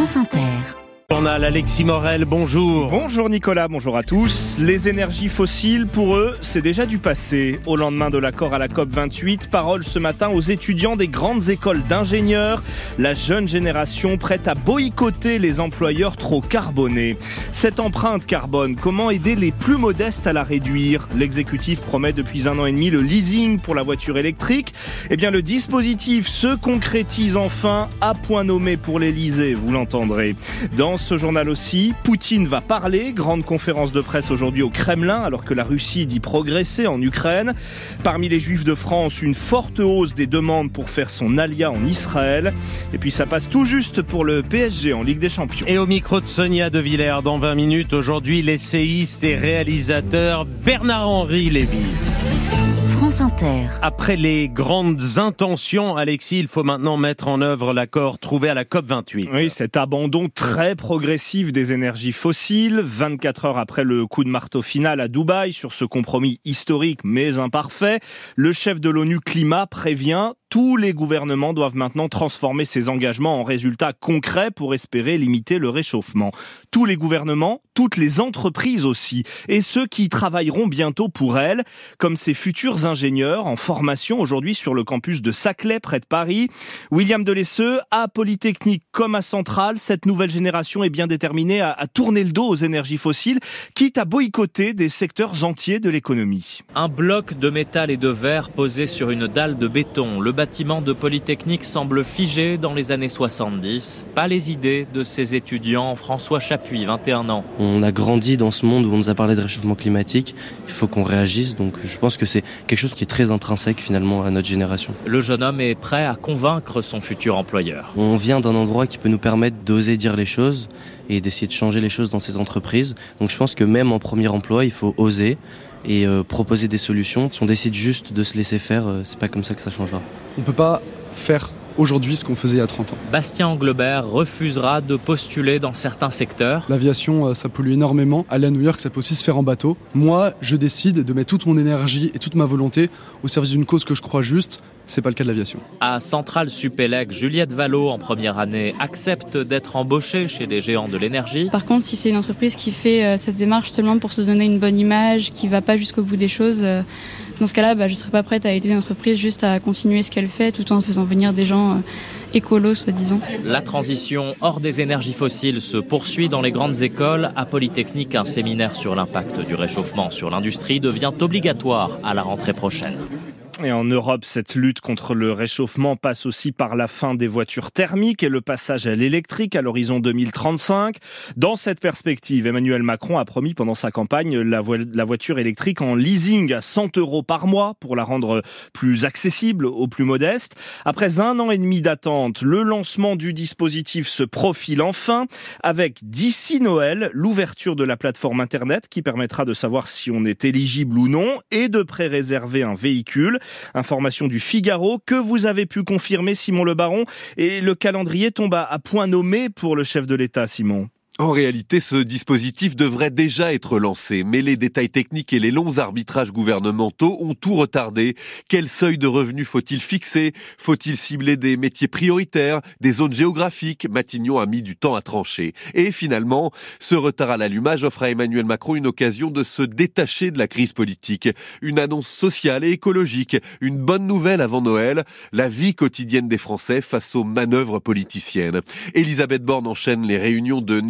France Inter. Journal Alexis Morel, bonjour. Bonjour Nicolas, bonjour à tous. Les énergies fossiles, pour eux, c'est déjà du passé. Au lendemain de l'accord à la COP28, parole ce matin aux étudiants des grandes écoles d'ingénieurs. La jeune génération prête à boycotter les employeurs trop carbonés. Cette empreinte carbone, comment aider les plus modestes à la réduire? L'exécutif promet depuis un an et demi le leasing pour la voiture électrique. Eh bien, le dispositif se concrétise enfin à point nommé pour l'Elysée, vous l'entendrez. Dans ce journal aussi, Poutine va parler, grande conférence de presse aujourd'hui au Kremlin alors que la Russie dit progresser en Ukraine. Parmi les juifs de France, une forte hausse des demandes pour faire son alia en Israël. Et puis ça passe tout juste pour le PSG en Ligue des Champions. Et au micro de Sonia De Villers dans 20 minutes, aujourd'hui l'essayiste et réalisateur Bernard-Henri Lévy. Après les grandes intentions, Alexis, il faut maintenant mettre en œuvre l'accord trouvé à la COP28. Oui, cet abandon très progressif des énergies fossiles, 24 heures après le coup de marteau final à Dubaï sur ce compromis historique mais imparfait, le chef de l'ONU Climat prévient tous les gouvernements doivent maintenant transformer ces engagements en résultats concrets pour espérer limiter le réchauffement. Tous les gouvernements, toutes les entreprises aussi, et ceux qui travailleront bientôt pour elles, comme ces futurs ingénieurs en formation aujourd'hui sur le campus de Saclay près de Paris. William Delesseux, à Polytechnique comme à Centrale, cette nouvelle génération est bien déterminée à, tourner le dos aux énergies fossiles, quitte à boycotter des secteurs entiers de l'économie. Un bloc de métal et de verre posé sur une dalle de béton. Bâtiment de Polytechnique semble figé dans les années 70. Pas les idées de ces étudiants. François Chapuis, 21 ans. On a grandi dans ce monde où on nous a parlé de réchauffement climatique. Il faut qu'on réagisse. Donc je pense que c'est quelque chose qui est très intrinsèque finalement à notre génération. Le jeune homme est prêt à convaincre son futur employeur. On vient d'un endroit qui peut nous permettre d'oser dire les choses et d'essayer de changer les choses dans ces entreprises. Donc je pense que même en premier emploi, il faut oser et euh, proposer des solutions. Si on décide juste de se laisser faire, euh, c'est pas comme ça que ça changera. On peut pas faire aujourd'hui ce qu'on faisait il y a 30 ans. Bastien Anglebert refusera de postuler dans certains secteurs. L'aviation, euh, ça pollue énormément. Aller à New York, ça peut aussi se faire en bateau. Moi, je décide de mettre toute mon énergie et toute ma volonté au service d'une cause que je crois juste. C'est pas le cas de l'aviation. À Centrale Supélec, Juliette Vallot, en première année, accepte d'être embauchée chez les géants de l'énergie. Par contre, si c'est une entreprise qui fait euh, cette démarche seulement pour se donner une bonne image, qui va pas jusqu'au bout des choses, euh, dans ce cas-là, bah, je serais pas prête à aider l'entreprise juste à continuer ce qu'elle fait tout en faisant venir des gens euh, écolos, soi-disant. La transition hors des énergies fossiles se poursuit dans les grandes écoles. À Polytechnique, un séminaire sur l'impact du réchauffement sur l'industrie devient obligatoire à la rentrée prochaine. Et en Europe, cette lutte contre le réchauffement passe aussi par la fin des voitures thermiques et le passage à l'électrique à l'horizon 2035. Dans cette perspective, Emmanuel Macron a promis pendant sa campagne la, vo la, voiture électrique en leasing à 100 euros par mois pour la rendre plus accessible aux plus modestes. Après un an et demi d'attente, le lancement du dispositif se profile enfin avec d'ici Noël l'ouverture de la plateforme Internet qui permettra de savoir si on est éligible ou non et de pré-réserver un véhicule. Information du Figaro que vous avez pu confirmer, Simon Le Baron. Et le calendrier tombe à point nommé pour le chef de l'État, Simon. En réalité, ce dispositif devrait déjà être lancé, mais les détails techniques et les longs arbitrages gouvernementaux ont tout retardé. Quel seuil de revenus faut-il fixer? Faut-il cibler des métiers prioritaires, des zones géographiques? Matignon a mis du temps à trancher. Et finalement, ce retard à l'allumage offre à Emmanuel Macron une occasion de se détacher de la crise politique. Une annonce sociale et écologique, une bonne nouvelle avant Noël, la vie quotidienne des Français face aux manœuvres politiciennes. Elisabeth Borne enchaîne les réunions de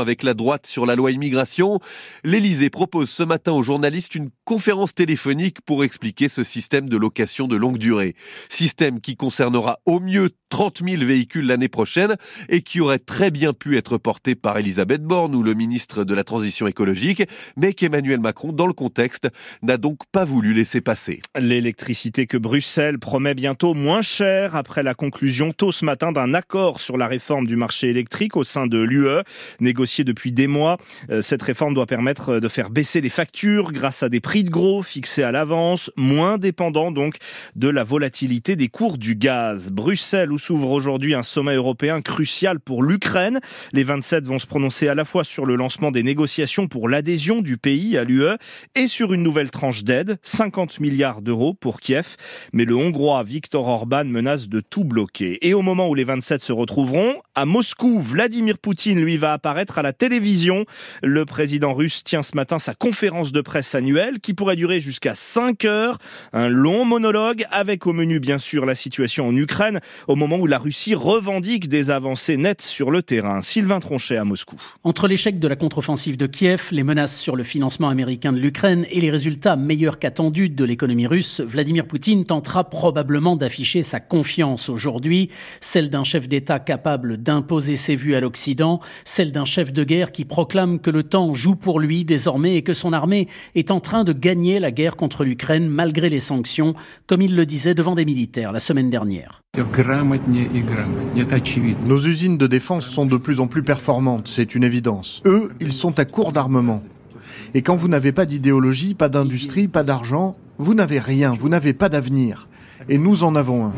avec la droite sur la loi immigration, l'Élysée propose ce matin aux journalistes une conférence téléphonique pour expliquer ce système de location de longue durée. Système qui concernera au mieux 30 000 véhicules l'année prochaine et qui aurait très bien pu être porté par Elisabeth Borne ou le ministre de la Transition écologique, mais qu'Emmanuel Macron, dans le contexte, n'a donc pas voulu laisser passer. L'électricité que Bruxelles promet bientôt moins chère après la conclusion tôt ce matin d'un accord sur la réforme du marché électrique au sein de l'UE. Négociée depuis des mois. Euh, cette réforme doit permettre de faire baisser les factures grâce à des prix de gros fixés à l'avance, moins dépendants donc de la volatilité des cours du gaz. Bruxelles, où s'ouvre aujourd'hui un sommet européen crucial pour l'Ukraine. Les 27 vont se prononcer à la fois sur le lancement des négociations pour l'adhésion du pays à l'UE et sur une nouvelle tranche d'aide, 50 milliards d'euros pour Kiev. Mais le Hongrois Viktor Orban menace de tout bloquer. Et au moment où les 27 se retrouveront, à Moscou, Vladimir Poutine, lui, va apparaître à la télévision. Le président russe tient ce matin sa conférence de presse annuelle qui pourrait durer jusqu'à 5 heures. Un long monologue avec au menu, bien sûr, la situation en Ukraine au moment où la Russie revendique des avancées nettes sur le terrain. Sylvain Tronchet à Moscou. Entre l'échec de la contre-offensive de Kiev, les menaces sur le financement américain de l'Ukraine et les résultats meilleurs qu'attendus de l'économie russe, Vladimir Poutine tentera probablement d'afficher sa confiance aujourd'hui, celle d'un chef d'État capable d'imposer ses vues à l'Occident, celle d'un chef de guerre qui proclame que le temps joue pour lui désormais et que son armée est en train de gagner la guerre contre l'Ukraine malgré les sanctions, comme il le disait devant des militaires la semaine dernière. Nos usines de défense sont de plus en plus performantes, c'est une évidence. Eux, ils sont à court d'armement. Et quand vous n'avez pas d'idéologie, pas d'industrie, pas d'argent, vous n'avez rien, vous n'avez pas d'avenir. Et nous en avons un.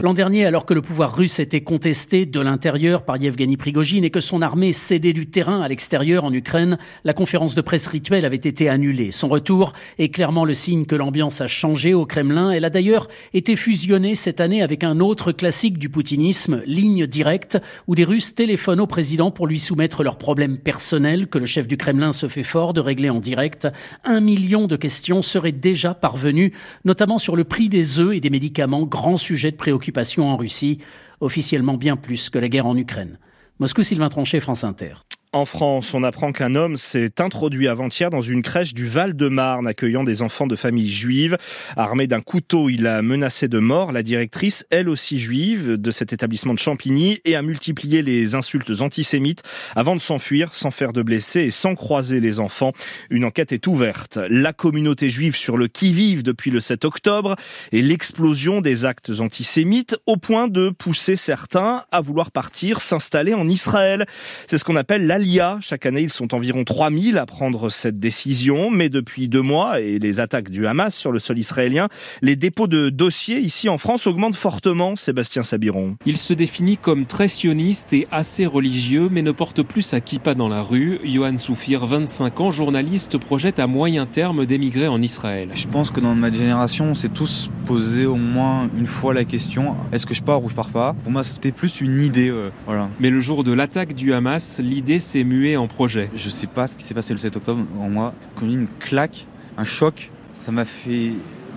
L'an dernier, alors que le pouvoir russe était contesté de l'intérieur par Yevgeny Prigogine et que son armée cédait du terrain à l'extérieur en Ukraine, la conférence de presse rituelle avait été annulée. Son retour est clairement le signe que l'ambiance a changé au Kremlin. Elle a d'ailleurs été fusionnée cette année avec un autre classique du poutinisme, ligne directe, où des Russes téléphonent au président pour lui soumettre leurs problèmes personnels que le chef du Kremlin se fait fort de régler en direct. Un million de questions seraient déjà parvenues, notamment sur le prix des œufs et des médicaments, grand sujet de préoccupation en Russie, officiellement bien plus que la guerre en Ukraine. Moscou, Sylvain Tronchet, France Inter. En France, on apprend qu'un homme s'est introduit avant-hier dans une crèche du Val-de-Marne accueillant des enfants de familles juives. Armé d'un couteau, il a menacé de mort la directrice, elle aussi juive, de cet établissement de Champigny et a multiplié les insultes antisémites avant de s'enfuir sans faire de blessés et sans croiser les enfants. Une enquête est ouverte. La communauté juive sur le qui-vive depuis le 7 octobre et l'explosion des actes antisémites au point de pousser certains à vouloir partir s'installer en Israël. C'est ce qu'on appelle la Chaque année, ils sont environ 3000 à prendre cette décision, mais depuis deux mois et les attaques du Hamas sur le sol israélien, les dépôts de dossiers ici en France augmentent fortement, Sébastien Sabiron. Il se définit comme très sioniste et assez religieux, mais ne porte plus sa kippa dans la rue. Johan Soufir, 25 ans, journaliste, projette à moyen terme d'émigrer en Israël. Je pense que dans notre génération, on s'est tous posé au moins une fois la question est-ce que je pars ou je pars pas? Pour moi, c'était plus une idée. Euh, voilà. Mais le jour de l'attaque du Hamas, l'idée s'est muée en projet. Je sais pas ce qui s'est passé le 7 octobre en moi, comme une claque, un choc. Ça m'a fait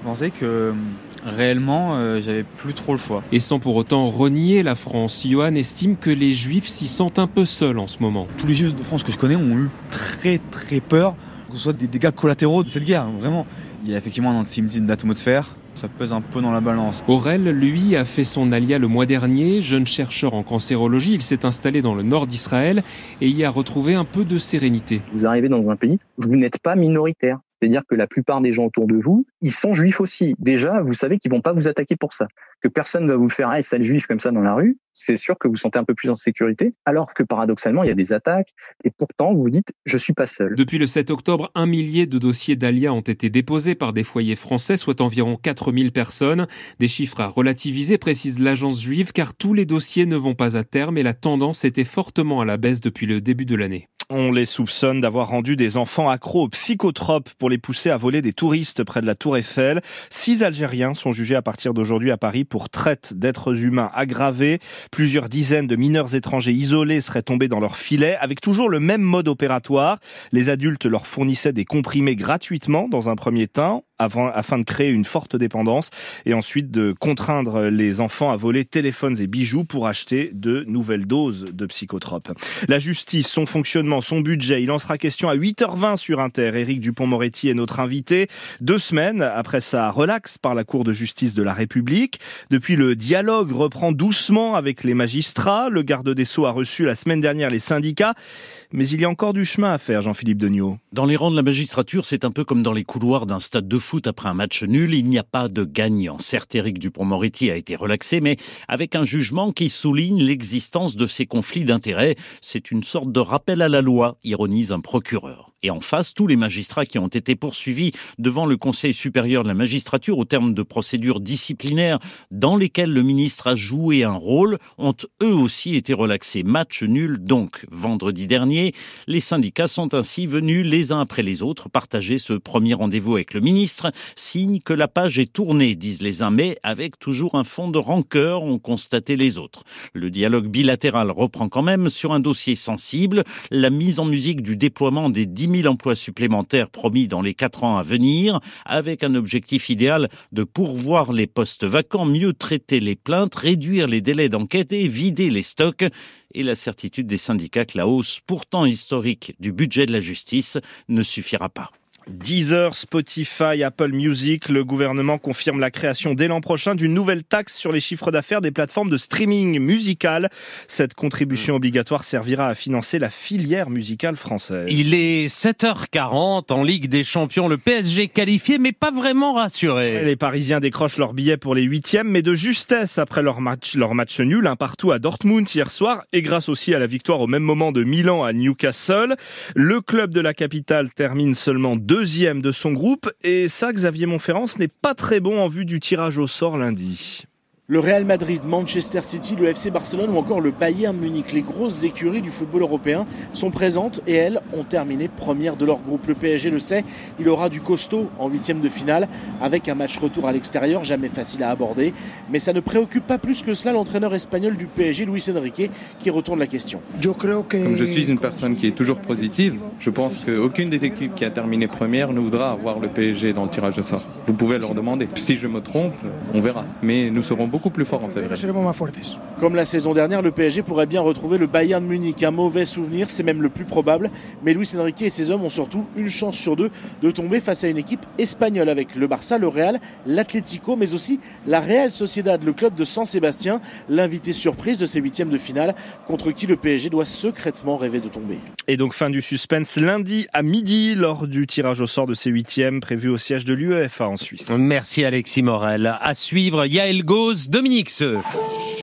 penser que réellement, euh, j'avais plus trop le choix. Et sans pour autant renier la France, Johan estime que les Juifs s'y sentent un peu seuls en ce moment. Tous les Juifs de France que je connais ont eu très très peur que ce soit des dégâts collatéraux de cette guerre. Vraiment, il y a effectivement un antisémitisme d'atmosphère ça pèse un peu dans la balance. Aurel, lui, a fait son alia le mois dernier. Jeune chercheur en cancérologie, il s'est installé dans le nord d'Israël et y a retrouvé un peu de sérénité. Vous arrivez dans un pays, vous n'êtes pas minoritaire. C'est-à-dire que la plupart des gens autour de vous, ils sont juifs aussi. Déjà, vous savez qu'ils vont pas vous attaquer pour ça. Que personne va vous faire ah, sale juif comme ça dans la rue. C'est sûr que vous sentez un peu plus en sécurité. Alors que paradoxalement, il y a des attaques. Et pourtant, vous vous dites, je suis pas seul. Depuis le 7 octobre, un millier de dossiers d'ALIA ont été déposés par des foyers français, soit environ 4000 personnes. Des chiffres à relativiser, précise l'agence juive, car tous les dossiers ne vont pas à terme et la tendance était fortement à la baisse depuis le début de l'année. On les soupçonne d'avoir rendu des enfants accros aux psychotropes pour les pousser à voler des touristes près de la Tour Eiffel. Six Algériens sont jugés à partir d'aujourd'hui à Paris pour traite d'êtres humains aggravés. Plusieurs dizaines de mineurs étrangers isolés seraient tombés dans leur filet avec toujours le même mode opératoire. Les adultes leur fournissaient des comprimés gratuitement dans un premier temps afin de créer une forte dépendance et ensuite de contraindre les enfants à voler téléphones et bijoux pour acheter de nouvelles doses de psychotropes. La justice, son fonctionnement, son budget, il en sera question à 8h20 sur Inter. Éric Dupont-Moretti est notre invité. Deux semaines après sa relaxe par la Cour de justice de la République. Depuis, le dialogue reprend doucement avec les magistrats. Le garde des Sceaux a reçu la semaine dernière les syndicats. Mais il y a encore du chemin à faire, Jean-Philippe Degnaud. Dans les rangs de la magistrature, c'est un peu comme dans les couloirs d'un stade de foot foot après un match nul, il n'y a pas de gagnant. Certes, Éric Dupont-Moretti a été relaxé, mais avec un jugement qui souligne l'existence de ces conflits d'intérêts. C'est une sorte de rappel à la loi, ironise un procureur. Et en face, tous les magistrats qui ont été poursuivis devant le Conseil supérieur de la magistrature au terme de procédures disciplinaires dans lesquelles le ministre a joué un rôle ont eux aussi été relaxés. Match nul donc. Vendredi dernier, les syndicats sont ainsi venus les uns après les autres partager ce premier rendez-vous avec le ministre. Signe que la page est tournée, disent les uns, mais avec toujours un fond de rancœur, ont constaté les autres. Le dialogue bilatéral reprend quand même sur un dossier sensible, la mise en musique du déploiement des 10 000 emplois supplémentaires promis dans les quatre ans à venir, avec un objectif idéal de pourvoir les postes vacants, mieux traiter les plaintes, réduire les délais d'enquête et vider les stocks et la certitude des syndicats que la hausse pourtant historique du budget de la justice ne suffira pas. Deezer, Spotify, Apple Music, le gouvernement confirme la création dès l'an prochain d'une nouvelle taxe sur les chiffres d'affaires des plateformes de streaming musical. Cette contribution obligatoire servira à financer la filière musicale française. Il est 7h40 en Ligue des Champions, le PSG qualifié mais pas vraiment rassuré. Les Parisiens décrochent leur billet pour les huitièmes mais de justesse après leur match, leur match nul, un partout à Dortmund hier soir et grâce aussi à la victoire au même moment de Milan à Newcastle. Le club de la capitale termine seulement deuxième de son groupe. Et ça, Xavier Montferrand, n'est pas très bon en vue du tirage au sort lundi. Le Real Madrid, Manchester City, le FC Barcelone ou encore le Bayern Munich, les grosses écuries du football européen sont présentes et elles ont terminé première de leur groupe. Le PSG le sait, il aura du costaud en huitième de finale avec un match retour à l'extérieur, jamais facile à aborder. Mais ça ne préoccupe pas plus que cela l'entraîneur espagnol du PSG, Luis Enrique, qui retourne la question. Comme je suis une personne qui est toujours positive, je pense qu'aucune des équipes qui a terminé première ne voudra avoir le PSG dans le tirage de sort. Vous pouvez leur demander. Si je me trompe, on verra. Mais nous serons beaucoup plus fort en février. Comme la saison dernière, le PSG pourrait bien retrouver le Bayern Munich. Un mauvais souvenir, c'est même le plus probable. Mais Luis Enrique et ses hommes ont surtout une chance sur deux de tomber face à une équipe espagnole avec le Barça, le Real, l'Atlético, mais aussi la Real Sociedad, le club de San Sébastien, l'invité surprise de ces huitièmes de finale, contre qui le PSG doit secrètement rêver de tomber. Et donc fin du suspense lundi à midi lors du tirage au sort de ces huitièmes prévu au siège de l'UEFA en Suisse. Merci Alexis Morel. À suivre, Yael Gauze, Dominique.